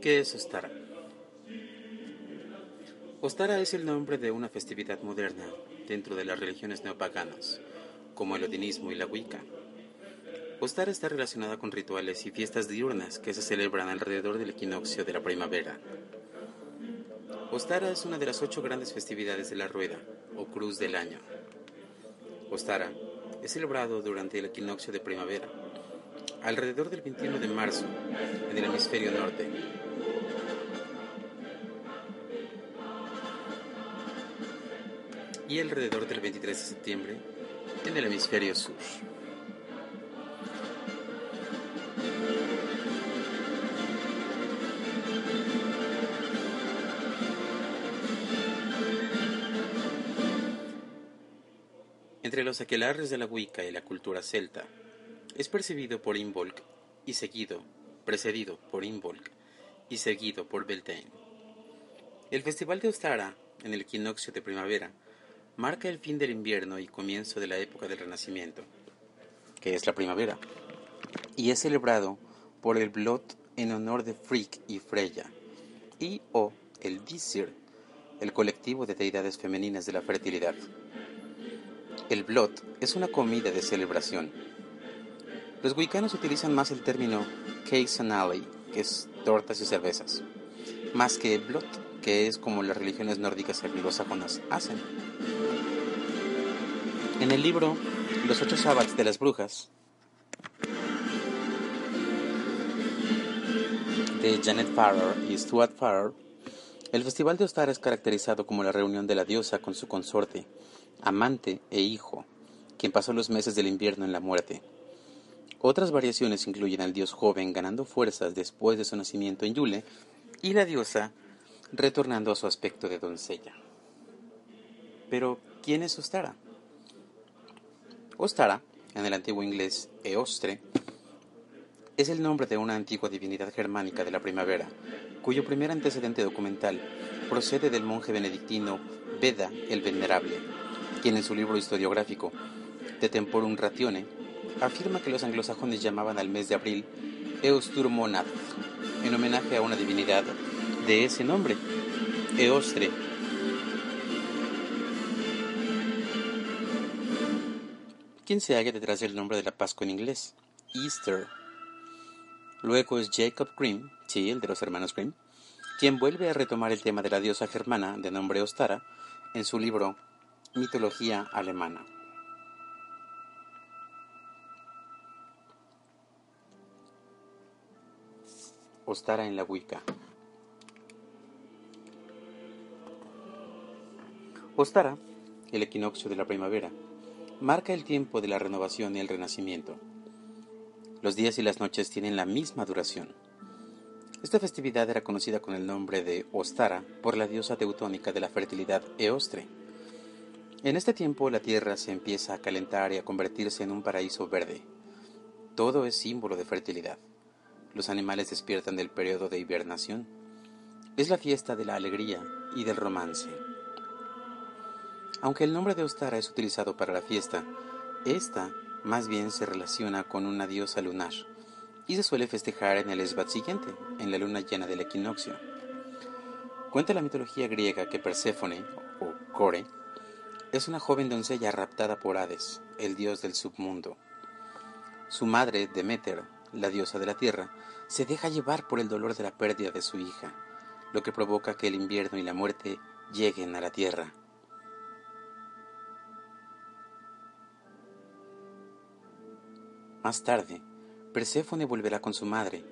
¿Qué es Ostara? Ostara es el nombre de una festividad moderna dentro de las religiones neopaganas, como el odinismo y la Wicca. Ostara está relacionada con rituales y fiestas diurnas que se celebran alrededor del equinoccio de la primavera. Ostara es una de las ocho grandes festividades de la rueda, o cruz del año. Ostara es celebrado durante el equinoccio de primavera, alrededor del 21 de marzo, en el hemisferio norte, y alrededor del 23 de septiembre en el hemisferio sur. Entre los aquelarres de la Wicca y la cultura celta, es percibido por Imbolc y seguido, precedido por Imbolc y seguido por Beltane. El festival de Ostara, en el equinoccio de primavera, marca el fin del invierno y comienzo de la época del Renacimiento, que es la primavera, y es celebrado por el Blot en honor de Frigg y Freya, y o el Visir, el colectivo de deidades femeninas de la fertilidad. El Blot es una comida de celebración. Los wicanos utilizan más el término cakes and alley, que es tortas y cervezas, más que Blot, que es como las religiones nórdicas anglosajonas hacen. En el libro Los ocho sábados de las brujas de Janet Farrar y Stuart Farrar, el festival de Ostara es caracterizado como la reunión de la diosa con su consorte, amante e hijo, quien pasó los meses del invierno en la muerte. Otras variaciones incluyen al dios joven ganando fuerzas después de su nacimiento en Yule y la diosa retornando a su aspecto de doncella. Pero, ¿quién es Ostara? Ostara, en el antiguo inglés Eostre, es el nombre de una antigua divinidad germánica de la primavera, cuyo primer antecedente documental procede del monje benedictino Beda el Venerable, quien en su libro historiográfico De Temporum Ratione afirma que los anglosajones llamaban al mes de abril Eosturmonad, en homenaje a una divinidad de ese nombre, Eostre, ¿Quién se halla detrás del nombre de la Pascua en inglés, Easter. Luego es Jacob Grimm, sí, el de los hermanos Grimm, quien vuelve a retomar el tema de la diosa germana de nombre Ostara en su libro Mitología Alemana. Ostara en la Wicca. Ostara, el equinoccio de la primavera, marca el tiempo de la renovación y el renacimiento. Los días y las noches tienen la misma duración. Esta festividad era conocida con el nombre de Ostara por la diosa teutónica de la fertilidad Eostre. En este tiempo la tierra se empieza a calentar y a convertirse en un paraíso verde. Todo es símbolo de fertilidad. Los animales despiertan del periodo de hibernación. Es la fiesta de la alegría y del romance. Aunque el nombre de Ostara es utilizado para la fiesta, esta más bien se relaciona con una diosa lunar y se suele festejar en el esbat siguiente, en la luna llena del equinoccio. Cuenta la mitología griega que Perséfone, o Core, es una joven doncella raptada por Hades, el dios del submundo. Su madre, Demeter, la diosa de la tierra, se deja llevar por el dolor de la pérdida de su hija, lo que provoca que el invierno y la muerte lleguen a la tierra. Más tarde, Perséfone volverá con su madre,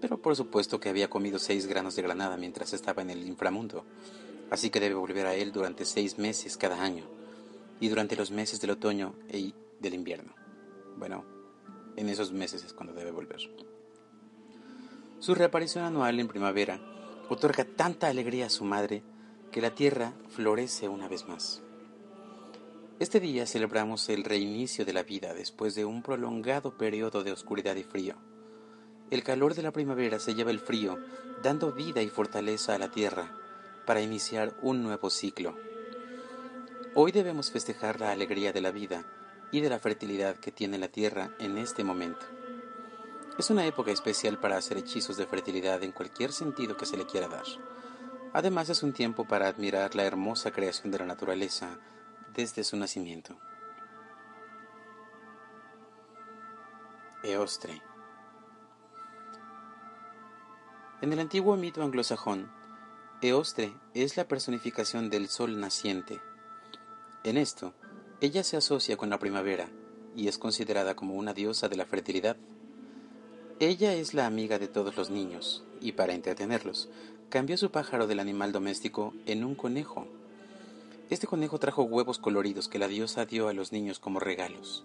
pero por supuesto que había comido seis granos de granada mientras estaba en el inframundo, así que debe volver a él durante seis meses cada año, y durante los meses del otoño y del invierno. Bueno, en esos meses es cuando debe volver. Su reaparición anual en primavera otorga tanta alegría a su madre que la tierra florece una vez más. Este día celebramos el reinicio de la vida después de un prolongado periodo de oscuridad y frío. El calor de la primavera se lleva el frío, dando vida y fortaleza a la tierra para iniciar un nuevo ciclo. Hoy debemos festejar la alegría de la vida y de la fertilidad que tiene la tierra en este momento. Es una época especial para hacer hechizos de fertilidad en cualquier sentido que se le quiera dar. Además es un tiempo para admirar la hermosa creación de la naturaleza desde su nacimiento. Eostre. En el antiguo mito anglosajón, Eostre es la personificación del sol naciente. En esto, ella se asocia con la primavera y es considerada como una diosa de la fertilidad. Ella es la amiga de todos los niños, y para entretenerlos, cambió su pájaro del animal doméstico en un conejo. Este conejo trajo huevos coloridos que la diosa dio a los niños como regalos.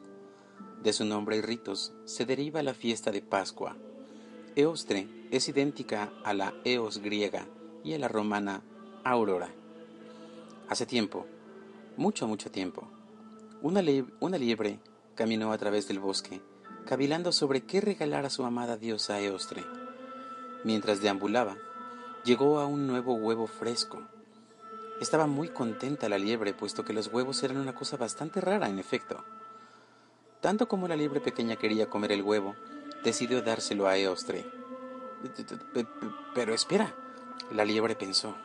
De su nombre y ritos se deriva la fiesta de Pascua. Eostre es idéntica a la Eos griega y a la romana Aurora. Hace tiempo, mucho, mucho tiempo, una, una liebre caminó a través del bosque cavilando sobre qué regalar a su amada diosa Eostre. Mientras deambulaba, llegó a un nuevo huevo fresco. Estaba muy contenta la liebre, puesto que los huevos eran una cosa bastante rara, en efecto. Tanto como la liebre pequeña quería comer el huevo, decidió dárselo a Eostre. Pero espera, la liebre pensó.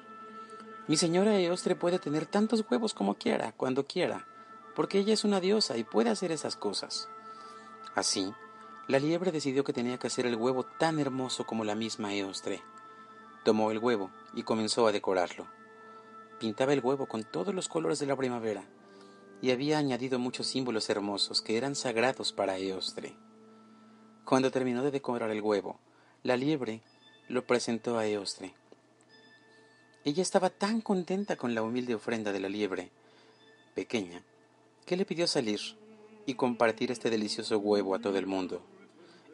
Mi señora Eostre puede tener tantos huevos como quiera, cuando quiera, porque ella es una diosa y puede hacer esas cosas. Así, la liebre decidió que tenía que hacer el huevo tan hermoso como la misma Eostre. Tomó el huevo y comenzó a decorarlo. Pintaba el huevo con todos los colores de la primavera y había añadido muchos símbolos hermosos que eran sagrados para Eostre. Cuando terminó de decorar el huevo, la liebre lo presentó a Eostre. Ella estaba tan contenta con la humilde ofrenda de la liebre, pequeña, que le pidió salir y compartir este delicioso huevo a todo el mundo,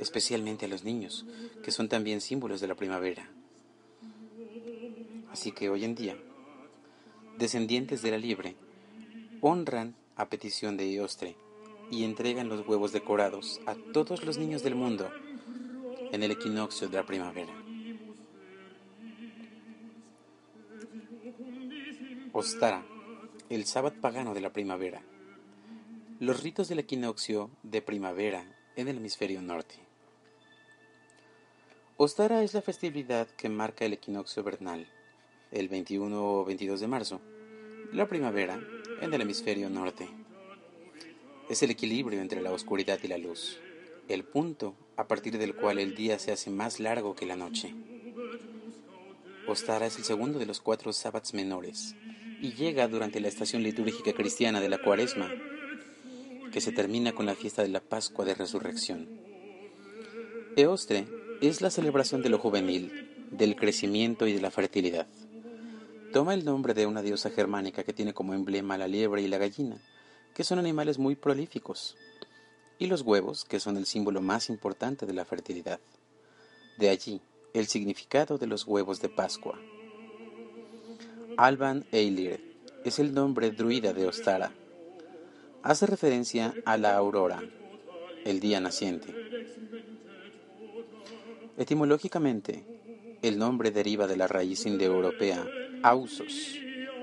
especialmente a los niños, que son también símbolos de la primavera. Así que hoy en día, descendientes de la liebre honran a petición de Iostre y entregan los huevos decorados a todos los niños del mundo en el equinoccio de la primavera. Ostara, el sábado pagano de la primavera. Los ritos del equinoccio de primavera en el hemisferio norte. Ostara es la festividad que marca el equinoccio vernal, el 21 o 22 de marzo, la primavera en el hemisferio norte. Es el equilibrio entre la oscuridad y la luz, el punto a partir del cual el día se hace más largo que la noche. Ostara es el segundo de los cuatro sábados menores y llega durante la estación litúrgica cristiana de la cuaresma que se termina con la fiesta de la Pascua de Resurrección. Eostre es la celebración de lo juvenil, del crecimiento y de la fertilidad. Toma el nombre de una diosa germánica que tiene como emblema la liebre y la gallina, que son animales muy prolíficos, y los huevos, que son el símbolo más importante de la fertilidad. De allí el significado de los huevos de Pascua. Alban Eilir es el nombre druida de Ostara, hace referencia a la aurora, el día naciente. Etimológicamente, el nombre deriva de la raíz indoeuropea ausos,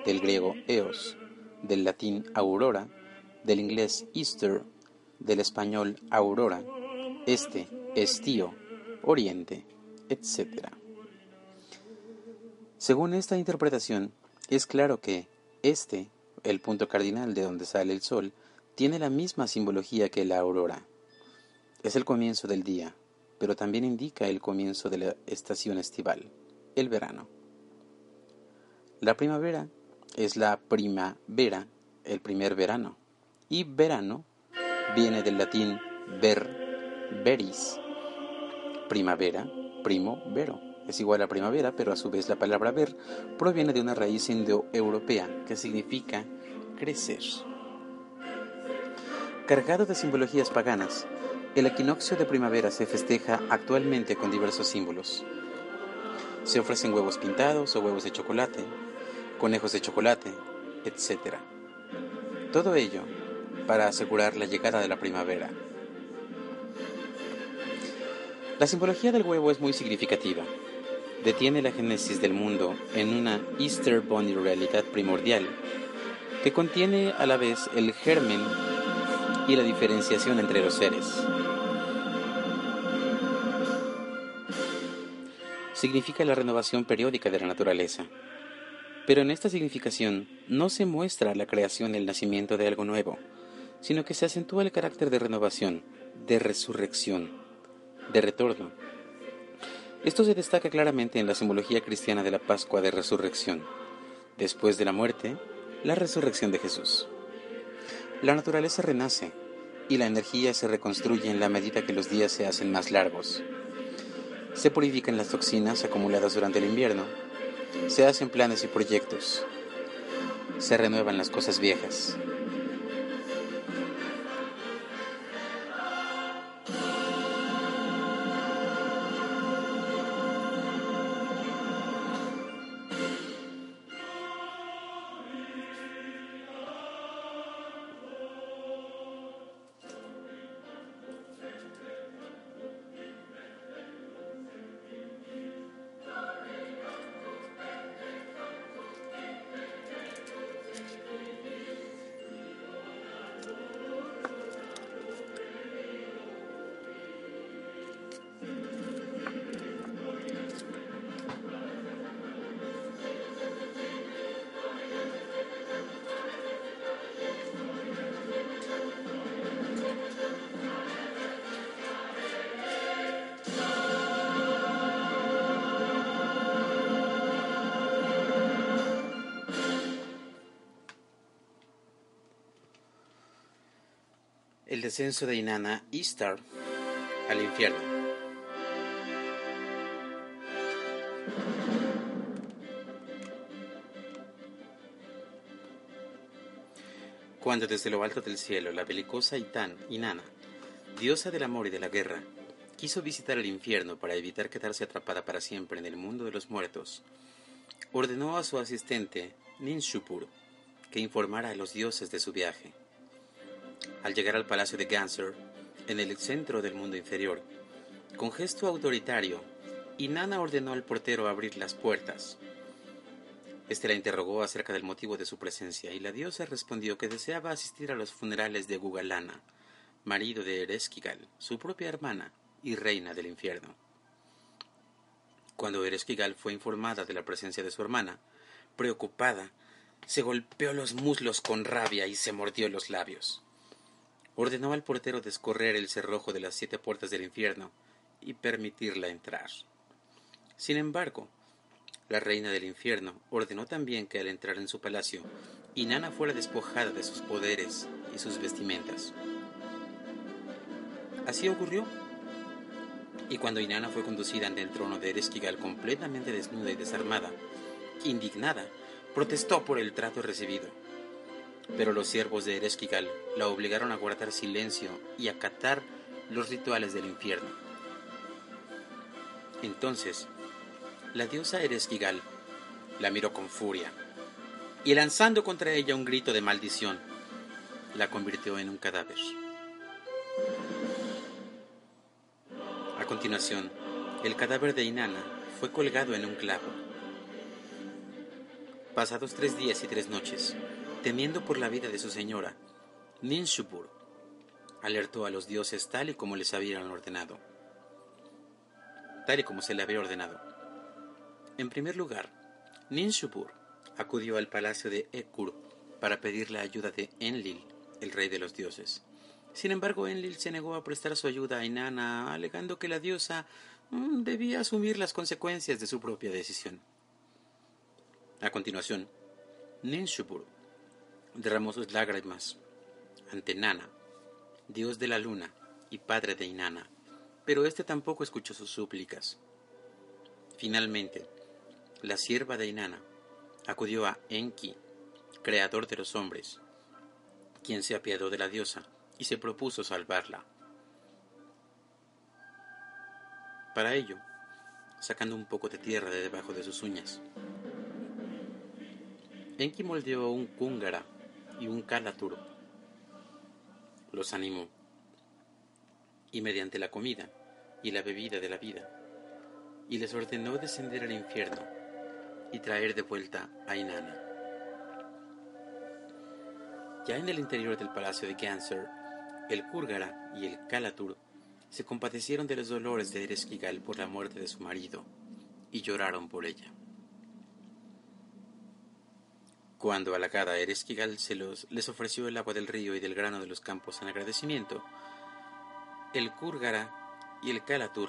del griego eos, del latín aurora, del inglés Easter, del español aurora, este, estío, oriente, etc. Según esta interpretación, es claro que este, el punto cardinal de donde sale el sol, tiene la misma simbología que la aurora. Es el comienzo del día, pero también indica el comienzo de la estación estival, el verano. La primavera es la primavera, el primer verano, y verano viene del latín ver, veris, primavera, primo, vero. Es igual a primavera, pero a su vez la palabra ver proviene de una raíz indoeuropea que significa crecer. Cargado de simbologías paganas, El equinoccio de primavera se festeja actualmente con diversos símbolos. Se ofrecen huevos pintados o huevos de chocolate, conejos de chocolate, etc. Todo ello para asegurar la llegada de la primavera. La simbología del huevo es muy significativa. Detiene la génesis del mundo en una Easter Bunny realidad primordial que contiene a la vez el germen y la diferenciación entre los seres. Significa la renovación periódica de la naturaleza. Pero en esta significación no se muestra la creación y el nacimiento de algo nuevo, sino que se acentúa el carácter de renovación, de resurrección, de retorno. Esto se destaca claramente en la simbología cristiana de la Pascua de Resurrección. Después de la muerte, la resurrección de Jesús. La naturaleza renace y la energía se reconstruye en la medida que los días se hacen más largos. Se purifican las toxinas acumuladas durante el invierno, se hacen planes y proyectos, se renuevan las cosas viejas. Descenso de Inanna Istar al infierno. Cuando desde lo alto del cielo la belicosa Itán, Inanna, diosa del amor y de la guerra, quiso visitar el infierno para evitar quedarse atrapada para siempre en el mundo de los muertos, ordenó a su asistente, Ninshupur, que informara a los dioses de su viaje. Al llegar al palacio de Ganser, en el centro del mundo inferior, con gesto autoritario, Inanna ordenó al portero abrir las puertas. Este la interrogó acerca del motivo de su presencia y la diosa respondió que deseaba asistir a los funerales de Gugalana, marido de Eresquigal, su propia hermana y reina del infierno. Cuando Eresquigal fue informada de la presencia de su hermana, preocupada, se golpeó los muslos con rabia y se mordió los labios ordenó al portero descorrer el cerrojo de las siete puertas del infierno y permitirla entrar. Sin embargo, la reina del infierno ordenó también que al entrar en su palacio, Inanna fuera despojada de sus poderes y sus vestimentas. Así ocurrió. Y cuando Inanna fue conducida ante el trono de Eresquigal completamente desnuda y desarmada, indignada, protestó por el trato recibido pero los siervos de Eresquigal la obligaron a guardar silencio y acatar los rituales del infierno. Entonces, la diosa Eresquigal la miró con furia y lanzando contra ella un grito de maldición, la convirtió en un cadáver. A continuación, el cadáver de Inanna fue colgado en un clavo. Pasados tres días y tres noches, Temiendo por la vida de su señora, Ninshupur alertó a los dioses tal y como les habían ordenado. Tal y como se le había ordenado. En primer lugar, Ninshupur acudió al palacio de Ekur para pedir la ayuda de Enlil, el rey de los dioses. Sin embargo, Enlil se negó a prestar su ayuda a Inanna, alegando que la diosa mm, debía asumir las consecuencias de su propia decisión. A continuación, Ninshupur derramó sus lágrimas ante Nana, dios de la luna y padre de Inanna, pero éste tampoco escuchó sus súplicas. Finalmente, la sierva de Inanna acudió a Enki, creador de los hombres, quien se apiadó de la diosa y se propuso salvarla. Para ello, sacando un poco de tierra de debajo de sus uñas. Enki moldeó un kungara y un kalatur. Los animó. Y mediante la comida y la bebida de la vida, y les ordenó descender al infierno y traer de vuelta a Inanna. Ya en el interior del palacio de Ganser, el Kurgara y el Kalatur se compadecieron de los dolores de Ereskkigal por la muerte de su marido y lloraron por ella. Cuando halagada Ereskkigal se los, les ofreció el agua del río y del grano de los campos en agradecimiento, el Kurgara y el Kalatur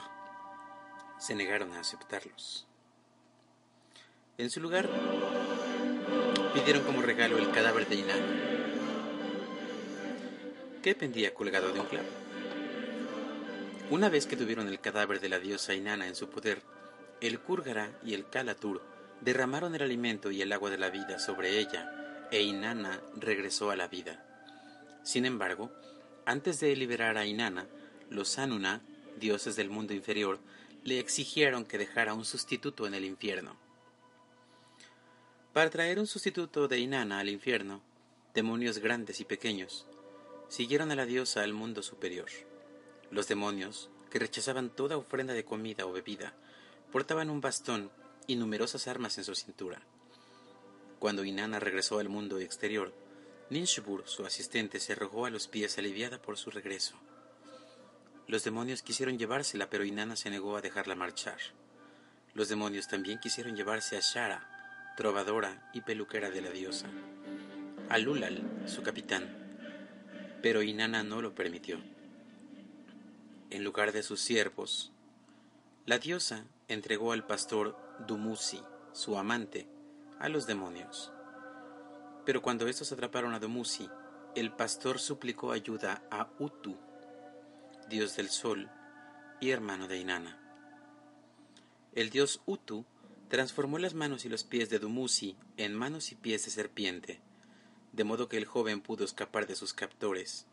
se negaron a aceptarlos. En su lugar, pidieron como regalo el cadáver de Inanna, que pendía colgado de un clavo. Una vez que tuvieron el cadáver de la diosa Inanna en su poder, el Kurgara y el Kalatur derramaron el alimento y el agua de la vida sobre ella, e Inanna regresó a la vida. Sin embargo, antes de liberar a Inanna, los Anuna, dioses del mundo inferior, le exigieron que dejara un sustituto en el infierno. Para traer un sustituto de Inanna al infierno, demonios grandes y pequeños siguieron a la diosa al mundo superior. Los demonios, que rechazaban toda ofrenda de comida o bebida, portaban un bastón y numerosas armas en su cintura. Cuando Inanna regresó al mundo exterior, Ninshbur, su asistente, se arrojó a los pies aliviada por su regreso. Los demonios quisieron llevársela, pero Inanna se negó a dejarla marchar. Los demonios también quisieron llevarse a Shara, trovadora y peluquera de la diosa, a Lulal, su capitán, pero Inanna no lo permitió en lugar de sus siervos. La diosa entregó al pastor Dumuzi, su amante, a los demonios. Pero cuando estos atraparon a Dumuzi, el pastor suplicó ayuda a Utu, dios del sol y hermano de Inanna. El dios Utu transformó las manos y los pies de Dumuzi en manos y pies de serpiente, de modo que el joven pudo escapar de sus captores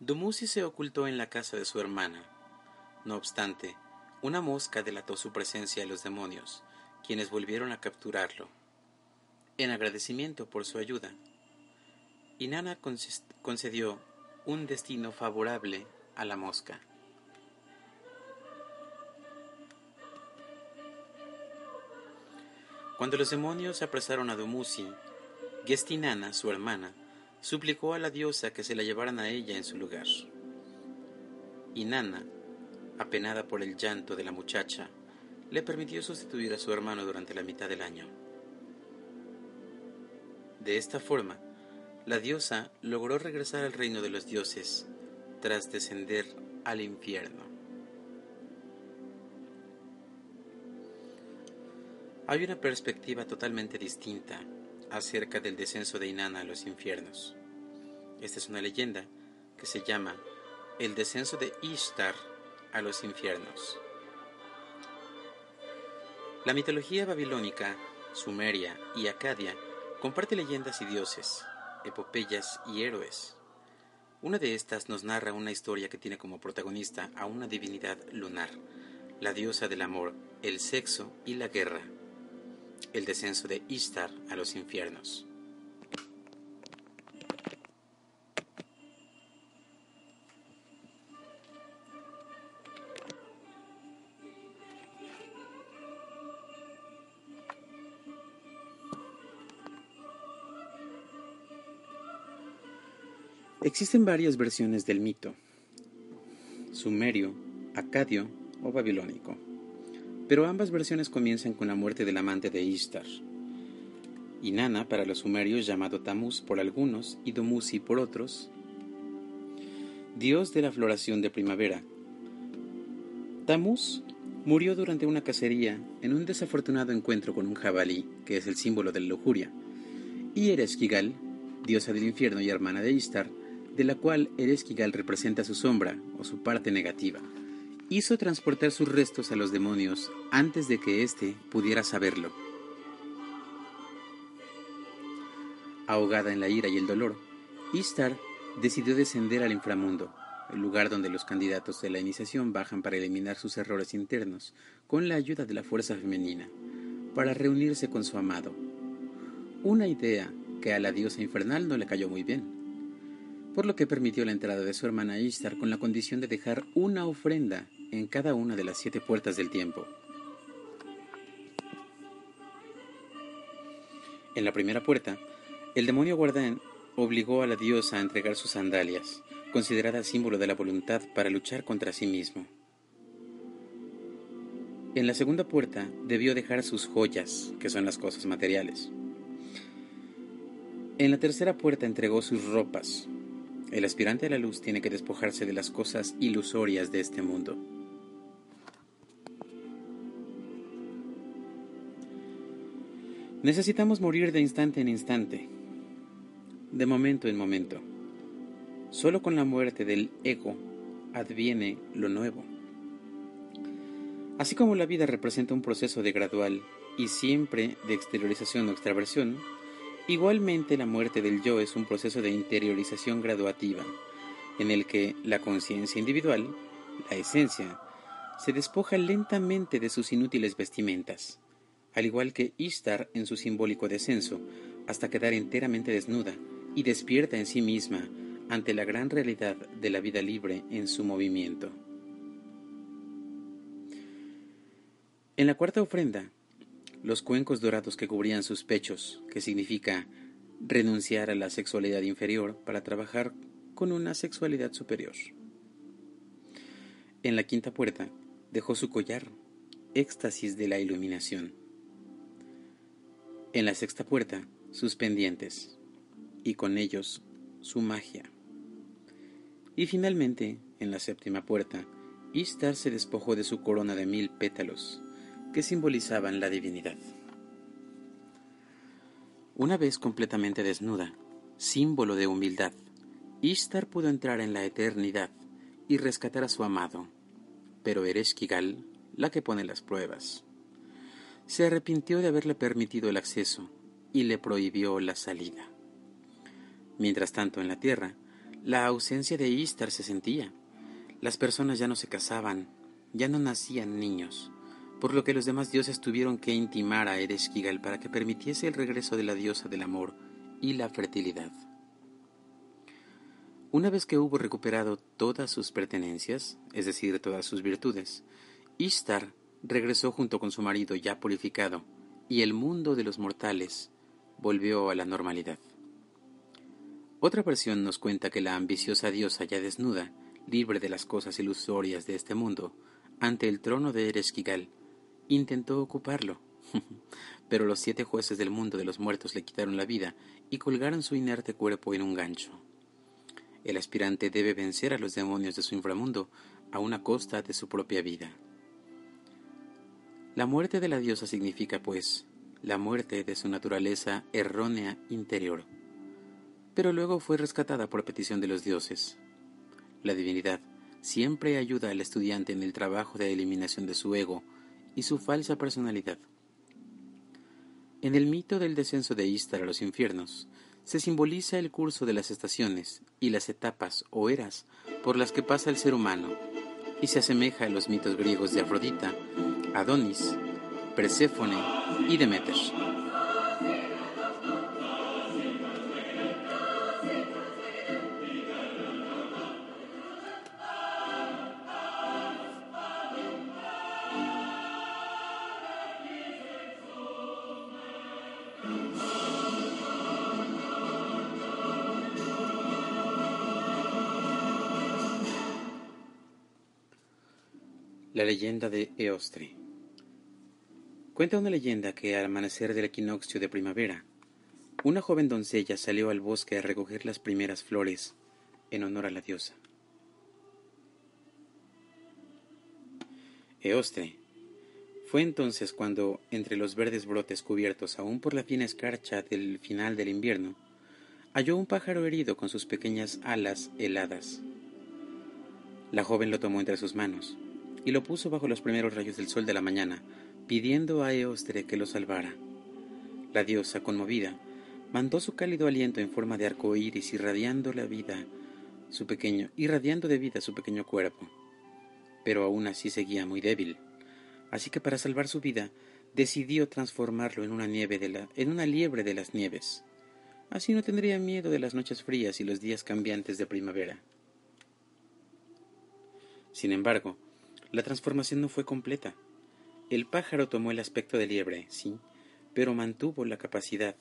Dumuzi se ocultó en la casa de su hermana. No obstante, una mosca delató su presencia a los demonios, quienes volvieron a capturarlo. En agradecimiento por su ayuda, Inanna concedió un destino favorable a la mosca. Cuando los demonios apresaron a Dumuzi, Gestinana, su hermana, suplicó a la diosa que se la llevaran a ella en su lugar. Y Nana, apenada por el llanto de la muchacha, le permitió sustituir a su hermano durante la mitad del año. De esta forma, la diosa logró regresar al reino de los dioses tras descender al infierno. Hay una perspectiva totalmente distinta acerca del descenso de Inanna a los infiernos. Esta es una leyenda que se llama El descenso de Ishtar a los infiernos. La mitología babilónica, sumeria y acadia comparte leyendas y dioses, epopeyas y héroes. Una de estas nos narra una historia que tiene como protagonista a una divinidad lunar, la diosa del amor, el sexo y la guerra el descenso de Ishtar a los infiernos. Existen varias versiones del mito, sumerio, acadio o babilónico pero ambas versiones comienzan con la muerte del amante de Ishtar. Inanna para los sumerios llamado Tamuz por algunos y Dumuzi por otros, dios de la floración de primavera. Tamuz murió durante una cacería en un desafortunado encuentro con un jabalí, que es el símbolo de la lujuria, y Ereshkigal, diosa del infierno y hermana de Ishtar, de la cual Ereshkigal representa su sombra o su parte negativa hizo transportar sus restos a los demonios antes de que éste pudiera saberlo. Ahogada en la ira y el dolor, Ishtar decidió descender al inframundo, el lugar donde los candidatos de la iniciación bajan para eliminar sus errores internos con la ayuda de la fuerza femenina, para reunirse con su amado. Una idea que a la diosa infernal no le cayó muy bien, por lo que permitió la entrada de su hermana Ishtar con la condición de dejar una ofrenda en cada una de las siete puertas del tiempo. En la primera puerta, el demonio guardián obligó a la diosa a entregar sus sandalias, considerada símbolo de la voluntad para luchar contra sí mismo. En la segunda puerta debió dejar sus joyas, que son las cosas materiales. En la tercera puerta entregó sus ropas. El aspirante a la luz tiene que despojarse de las cosas ilusorias de este mundo. Necesitamos morir de instante en instante, de momento en momento. Solo con la muerte del ego adviene lo nuevo. Así como la vida representa un proceso de gradual y siempre de exteriorización o extraversión, igualmente la muerte del yo es un proceso de interiorización graduativa, en el que la conciencia individual, la esencia, se despoja lentamente de sus inútiles vestimentas al igual que Ishtar en su simbólico descenso, hasta quedar enteramente desnuda y despierta en sí misma ante la gran realidad de la vida libre en su movimiento. En la cuarta ofrenda, los cuencos dorados que cubrían sus pechos, que significa renunciar a la sexualidad inferior para trabajar con una sexualidad superior. En la quinta puerta dejó su collar, éxtasis de la iluminación. En la sexta puerta, sus pendientes, y con ellos su magia. Y finalmente, en la séptima puerta, Ishtar se despojó de su corona de mil pétalos, que simbolizaban la divinidad. Una vez completamente desnuda, símbolo de humildad, Ishtar pudo entrar en la eternidad y rescatar a su amado, pero eres Kigal la que pone las pruebas se arrepintió de haberle permitido el acceso y le prohibió la salida. Mientras tanto, en la tierra, la ausencia de Istar se sentía. Las personas ya no se casaban, ya no nacían niños, por lo que los demás dioses tuvieron que intimar a Ereshkigal para que permitiese el regreso de la diosa del amor y la fertilidad. Una vez que hubo recuperado todas sus pertenencias, es decir, todas sus virtudes, Istar regresó junto con su marido ya purificado, y el mundo de los mortales volvió a la normalidad. Otra versión nos cuenta que la ambiciosa diosa ya desnuda, libre de las cosas ilusorias de este mundo, ante el trono de Ereshkigal, intentó ocuparlo, pero los siete jueces del mundo de los muertos le quitaron la vida y colgaron su inerte cuerpo en un gancho. El aspirante debe vencer a los demonios de su inframundo a una costa de su propia vida. La muerte de la diosa significa, pues, la muerte de su naturaleza errónea interior, pero luego fue rescatada por petición de los dioses. La divinidad siempre ayuda al estudiante en el trabajo de eliminación de su ego y su falsa personalidad. En el mito del descenso de Istar a los infiernos, se simboliza el curso de las estaciones y las etapas o eras por las que pasa el ser humano, y se asemeja a los mitos griegos de Afrodita Adonis, Perséfone y Demeter. Leyenda de Eostre. Cuenta una leyenda que al amanecer del equinoccio de primavera, una joven doncella salió al bosque a recoger las primeras flores en honor a la diosa. Eostre. Fue entonces cuando, entre los verdes brotes cubiertos aún por la fina escarcha del final del invierno, halló un pájaro herido con sus pequeñas alas heladas. La joven lo tomó entre sus manos y lo puso bajo los primeros rayos del sol de la mañana, pidiendo a Eostre que lo salvara. La diosa, conmovida, mandó su cálido aliento en forma de arco iris irradiando la vida su pequeño, irradiando de vida su pequeño cuerpo. Pero aún así seguía muy débil. Así que para salvar su vida, decidió transformarlo en una, nieve de la, en una liebre de las nieves. Así no tendría miedo de las noches frías y los días cambiantes de primavera. Sin embargo, la transformación no fue completa. El pájaro tomó el aspecto de liebre, sí, pero mantuvo la capacidad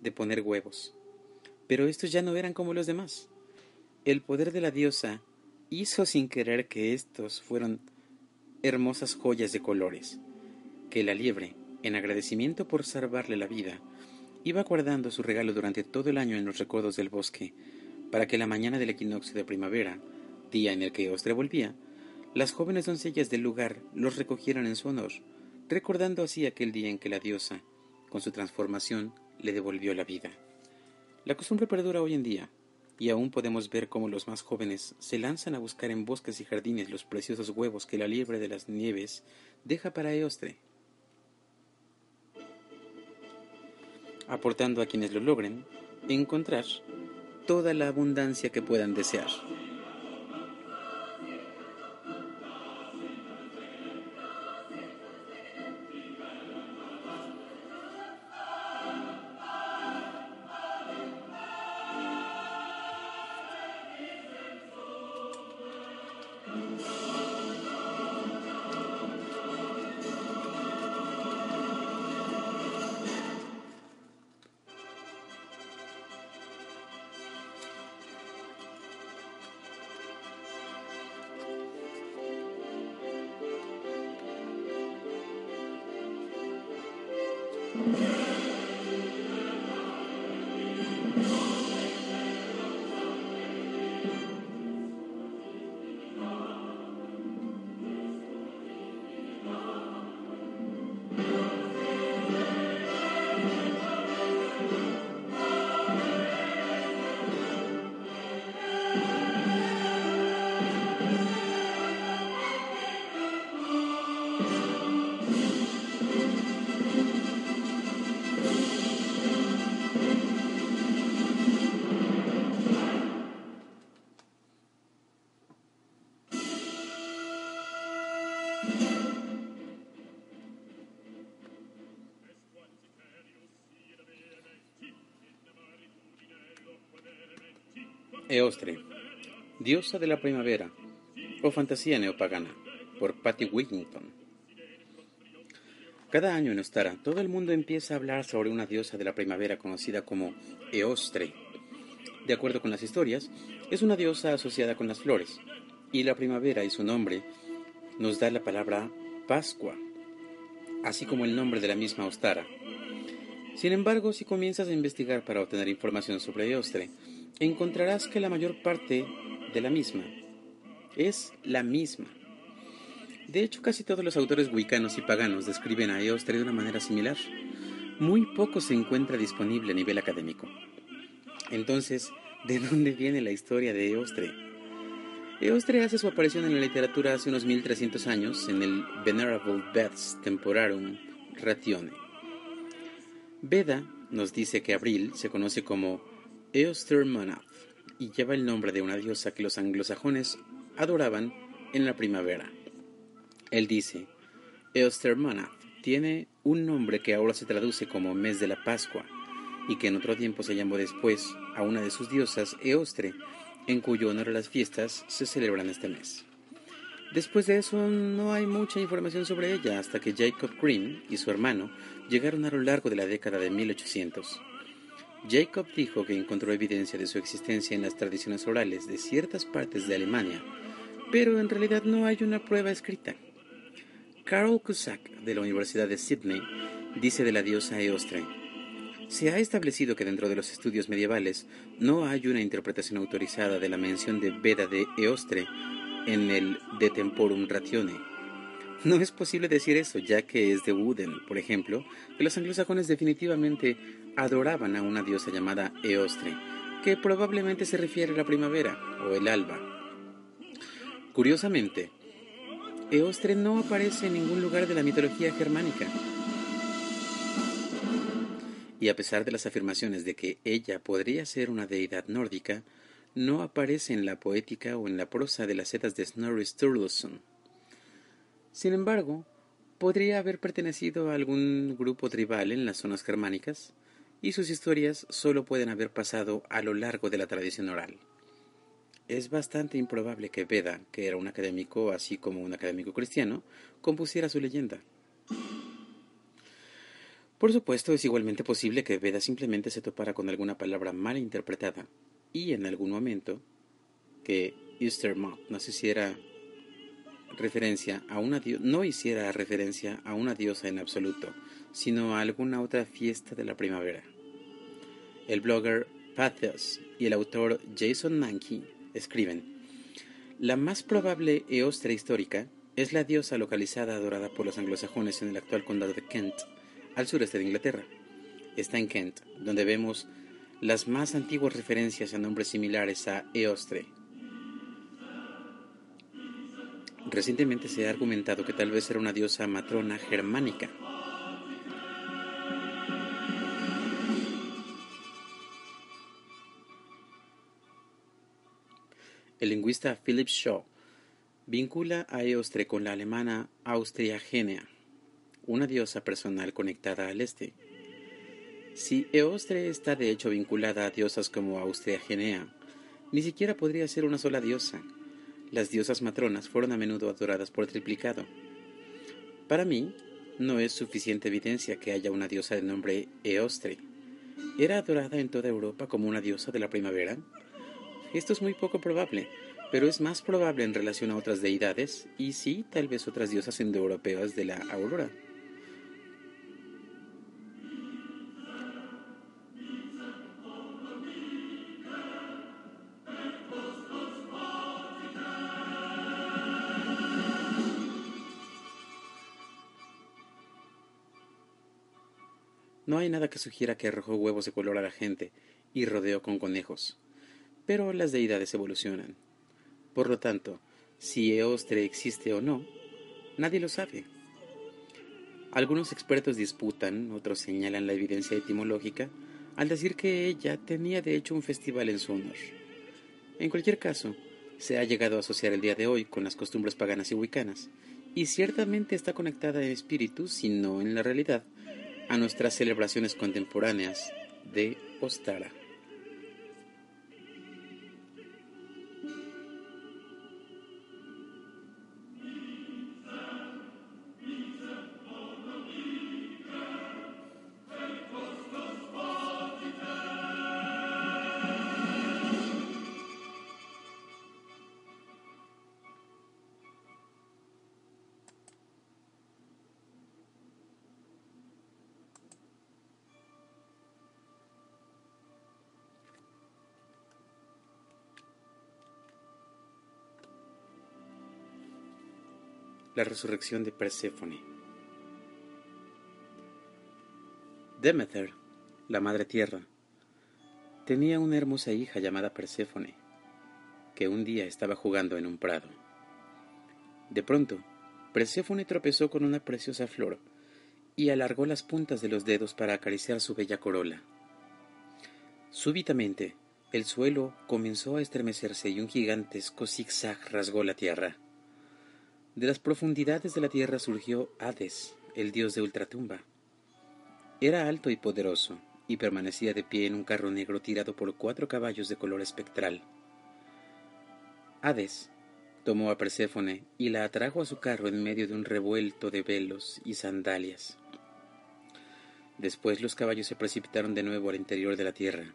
de poner huevos. Pero estos ya no eran como los demás. El poder de la diosa hizo sin querer que estos fueran hermosas joyas de colores, que la liebre, en agradecimiento por salvarle la vida, iba guardando su regalo durante todo el año en los recodos del bosque, para que la mañana del equinoccio de primavera, día en el que Ostre volvía, las jóvenes doncellas del lugar los recogieran en su honor, recordando así aquel día en que la diosa, con su transformación, le devolvió la vida. La costumbre perdura hoy en día, y aún podemos ver cómo los más jóvenes se lanzan a buscar en bosques y jardines los preciosos huevos que la liebre de las nieves deja para Eostre, aportando a quienes lo logren encontrar toda la abundancia que puedan desear. Eostre, diosa de la primavera, o fantasía neopagana, por Patty Whittington. Cada año en Ostara, todo el mundo empieza a hablar sobre una diosa de la primavera conocida como Eostre. De acuerdo con las historias, es una diosa asociada con las flores, y la primavera y su nombre nos da la palabra Pascua, así como el nombre de la misma Ostara. Sin embargo, si comienzas a investigar para obtener información sobre Eostre, encontrarás que la mayor parte de la misma es la misma. De hecho, casi todos los autores wicanos y paganos describen a Eostre de una manera similar. Muy poco se encuentra disponible a nivel académico. Entonces, ¿de dónde viene la historia de Eostre? Eostre hace su aparición en la literatura hace unos 1300 años en el Venerable Beds Temporarum Ratione. Beda nos dice que abril se conoce como Eostermanath y lleva el nombre de una diosa que los anglosajones adoraban en la primavera. Él dice, Eostermanath tiene un nombre que ahora se traduce como mes de la Pascua y que en otro tiempo se llamó después a una de sus diosas Eostre, en cuyo honor las fiestas se celebran este mes. Después de eso no hay mucha información sobre ella hasta que Jacob Green y su hermano llegaron a lo largo de la década de 1800. Jacob dijo que encontró evidencia de su existencia en las tradiciones orales de ciertas partes de Alemania, pero en realidad no hay una prueba escrita. Carol Cusack, de la Universidad de Sydney, dice de la diosa Eostre, se ha establecido que dentro de los estudios medievales no hay una interpretación autorizada de la mención de Veda de Eostre en el De Temporum Ratione. No es posible decir eso, ya que es de Wooden, por ejemplo, que los anglosajones definitivamente adoraban a una diosa llamada Eostre, que probablemente se refiere a la primavera o el alba. Curiosamente, Eostre no aparece en ningún lugar de la mitología germánica. Y a pesar de las afirmaciones de que ella podría ser una deidad nórdica, no aparece en la poética o en la prosa de las Eddas de Snorri Sturluson. Sin embargo, podría haber pertenecido a algún grupo tribal en las zonas germánicas, y sus historias solo pueden haber pasado a lo largo de la tradición oral. Es bastante improbable que Veda, que era un académico así como un académico cristiano, compusiera su leyenda. Por supuesto, es igualmente posible que Veda simplemente se topara con alguna palabra mal interpretada y en algún momento que Easter no hiciera no hiciera referencia a una diosa en absoluto, sino a alguna otra fiesta de la primavera. El blogger Pathos y el autor Jason Mankey escriben: La más probable Eostre histórica es la diosa localizada adorada por los anglosajones en el actual condado de Kent, al sureste de Inglaterra. Está en Kent, donde vemos las más antiguas referencias a nombres similares a Eostre. Recientemente se ha argumentado que tal vez era una diosa matrona germánica. El lingüista Philip Shaw vincula a Eostre con la alemana Austriagenia, una diosa personal conectada al este. Si Eostre está de hecho vinculada a diosas como Austriagenea, ni siquiera podría ser una sola diosa. Las diosas matronas fueron a menudo adoradas por triplicado. Para mí, no es suficiente evidencia que haya una diosa de nombre Eostre. ¿Era adorada en toda Europa como una diosa de la primavera? Esto es muy poco probable, pero es más probable en relación a otras deidades y sí, tal vez otras diosas indoeuropeas de la aurora. No hay nada que sugiera que arrojó huevos de color a la gente y rodeó con conejos. Pero las deidades evolucionan. Por lo tanto, si Eostre existe o no, nadie lo sabe. Algunos expertos disputan, otros señalan la evidencia etimológica, al decir que ella tenía de hecho un festival en su honor. En cualquier caso, se ha llegado a asociar el día de hoy con las costumbres paganas y huicanas, y ciertamente está conectada en espíritu, si no en la realidad, a nuestras celebraciones contemporáneas de Ostara. La resurrección de Perséfone. Demeter, la madre tierra, tenía una hermosa hija llamada Perséfone, que un día estaba jugando en un prado. De pronto, Perséfone tropezó con una preciosa flor y alargó las puntas de los dedos para acariciar su bella corola. Súbitamente, el suelo comenzó a estremecerse y un gigantesco zigzag rasgó la tierra. De las profundidades de la tierra surgió Hades, el dios de ultratumba. Era alto y poderoso, y permanecía de pie en un carro negro tirado por cuatro caballos de color espectral. Hades tomó a Perséfone y la atrajo a su carro en medio de un revuelto de velos y sandalias. Después los caballos se precipitaron de nuevo al interior de la tierra.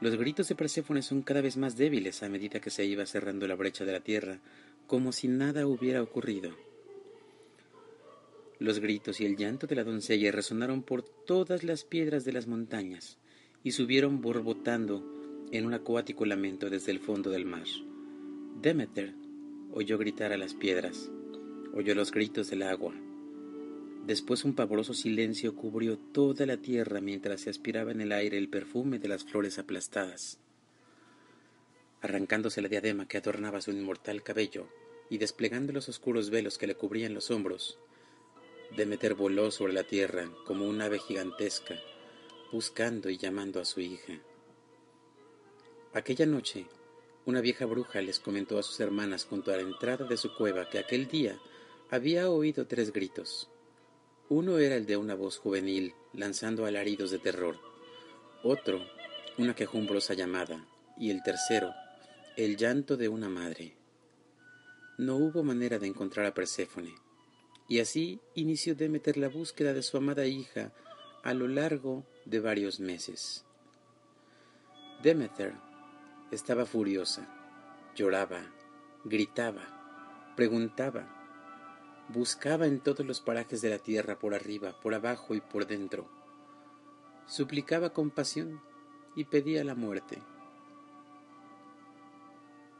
Los gritos de Perséfone son cada vez más débiles a medida que se iba cerrando la brecha de la tierra como si nada hubiera ocurrido. Los gritos y el llanto de la doncella resonaron por todas las piedras de las montañas y subieron borbotando en un acuático lamento desde el fondo del mar. Demeter oyó gritar a las piedras, oyó los gritos del agua. Después un pavoroso silencio cubrió toda la tierra mientras se aspiraba en el aire el perfume de las flores aplastadas arrancándose la diadema que adornaba su inmortal cabello y desplegando los oscuros velos que le cubrían los hombros, Demeter voló sobre la tierra como un ave gigantesca, buscando y llamando a su hija. Aquella noche, una vieja bruja les comentó a sus hermanas junto a la entrada de su cueva que aquel día había oído tres gritos. Uno era el de una voz juvenil lanzando alaridos de terror, otro, una quejumbrosa llamada, y el tercero, el llanto de una madre. No hubo manera de encontrar a Perséfone, y así inició Demeter la búsqueda de su amada hija a lo largo de varios meses. Demeter estaba furiosa, lloraba, gritaba, preguntaba, buscaba en todos los parajes de la tierra, por arriba, por abajo y por dentro. Suplicaba compasión y pedía la muerte.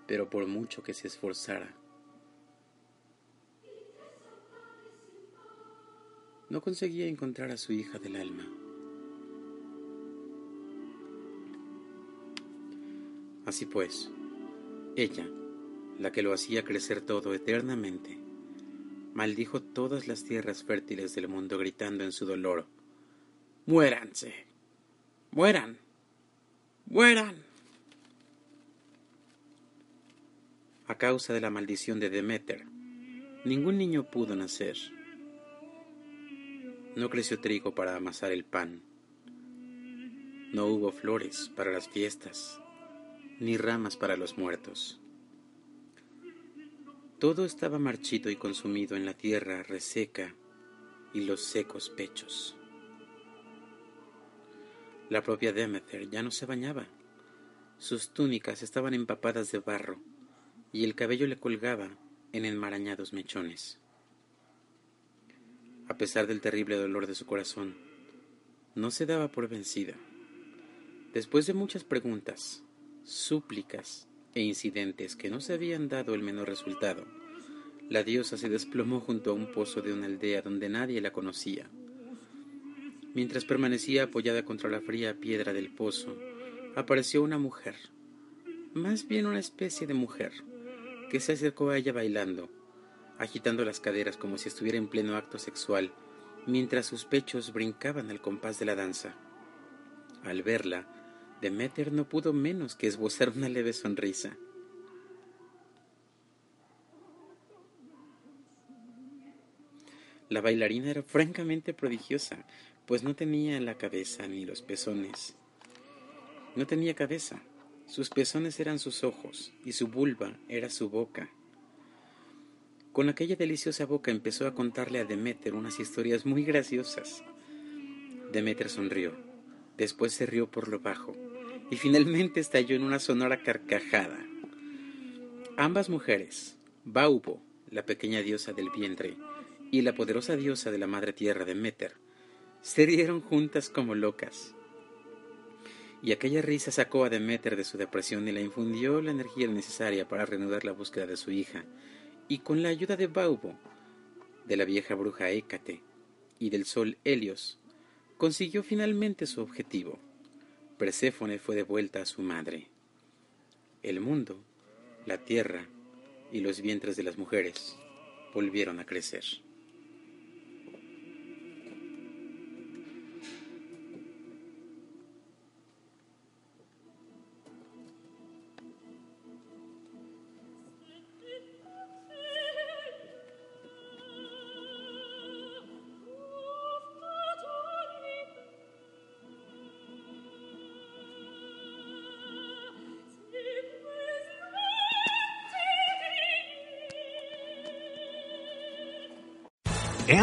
Pero por mucho que se esforzara, no conseguía encontrar a su hija del alma. Así pues, ella, la que lo hacía crecer todo eternamente, maldijo todas las tierras fértiles del mundo gritando en su dolor, Muéranse, mueran, mueran. A causa de la maldición de Demeter, ningún niño pudo nacer. No creció trigo para amasar el pan. No hubo flores para las fiestas ni ramas para los muertos. Todo estaba marchito y consumido en la tierra reseca y los secos pechos. La propia Demeter ya no se bañaba. Sus túnicas estaban empapadas de barro y el cabello le colgaba en enmarañados mechones. A pesar del terrible dolor de su corazón, no se daba por vencida. Después de muchas preguntas, súplicas e incidentes que no se habían dado el menor resultado, la diosa se desplomó junto a un pozo de una aldea donde nadie la conocía. Mientras permanecía apoyada contra la fría piedra del pozo, apareció una mujer, más bien una especie de mujer, que se acercó a ella bailando, agitando las caderas como si estuviera en pleno acto sexual, mientras sus pechos brincaban al compás de la danza. Al verla, Demeter no pudo menos que esbozar una leve sonrisa. La bailarina era francamente prodigiosa, pues no tenía la cabeza ni los pezones. No tenía cabeza. Sus pezones eran sus ojos y su vulva era su boca. Con aquella deliciosa boca empezó a contarle a Demeter unas historias muy graciosas. Demeter sonrió, después se rió por lo bajo y finalmente estalló en una sonora carcajada. Ambas mujeres, Baubo, la pequeña diosa del vientre, y la poderosa diosa de la madre tierra de Meter, se rieron juntas como locas. Y aquella risa sacó a Demeter de su depresión y le infundió la energía necesaria para reanudar la búsqueda de su hija, y con la ayuda de Baubo, de la vieja bruja Hécate y del sol Helios, consiguió finalmente su objetivo. Perséfone fue devuelta a su madre. El mundo, la tierra y los vientres de las mujeres volvieron a crecer.